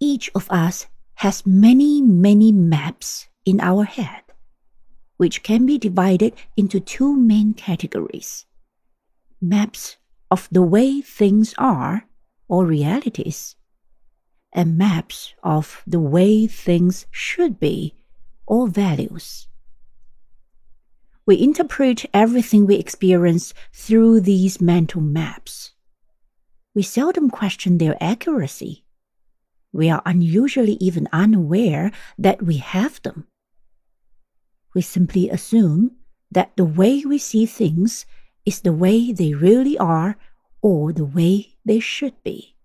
each of us has many, many maps in our head, which can be divided into two main categories maps of the way things are or realities, and maps of the way things should be or values. We interpret everything we experience through these mental maps. We seldom question their accuracy. We are unusually even unaware that we have them. We simply assume that the way we see things is the way they really are or the way they should be.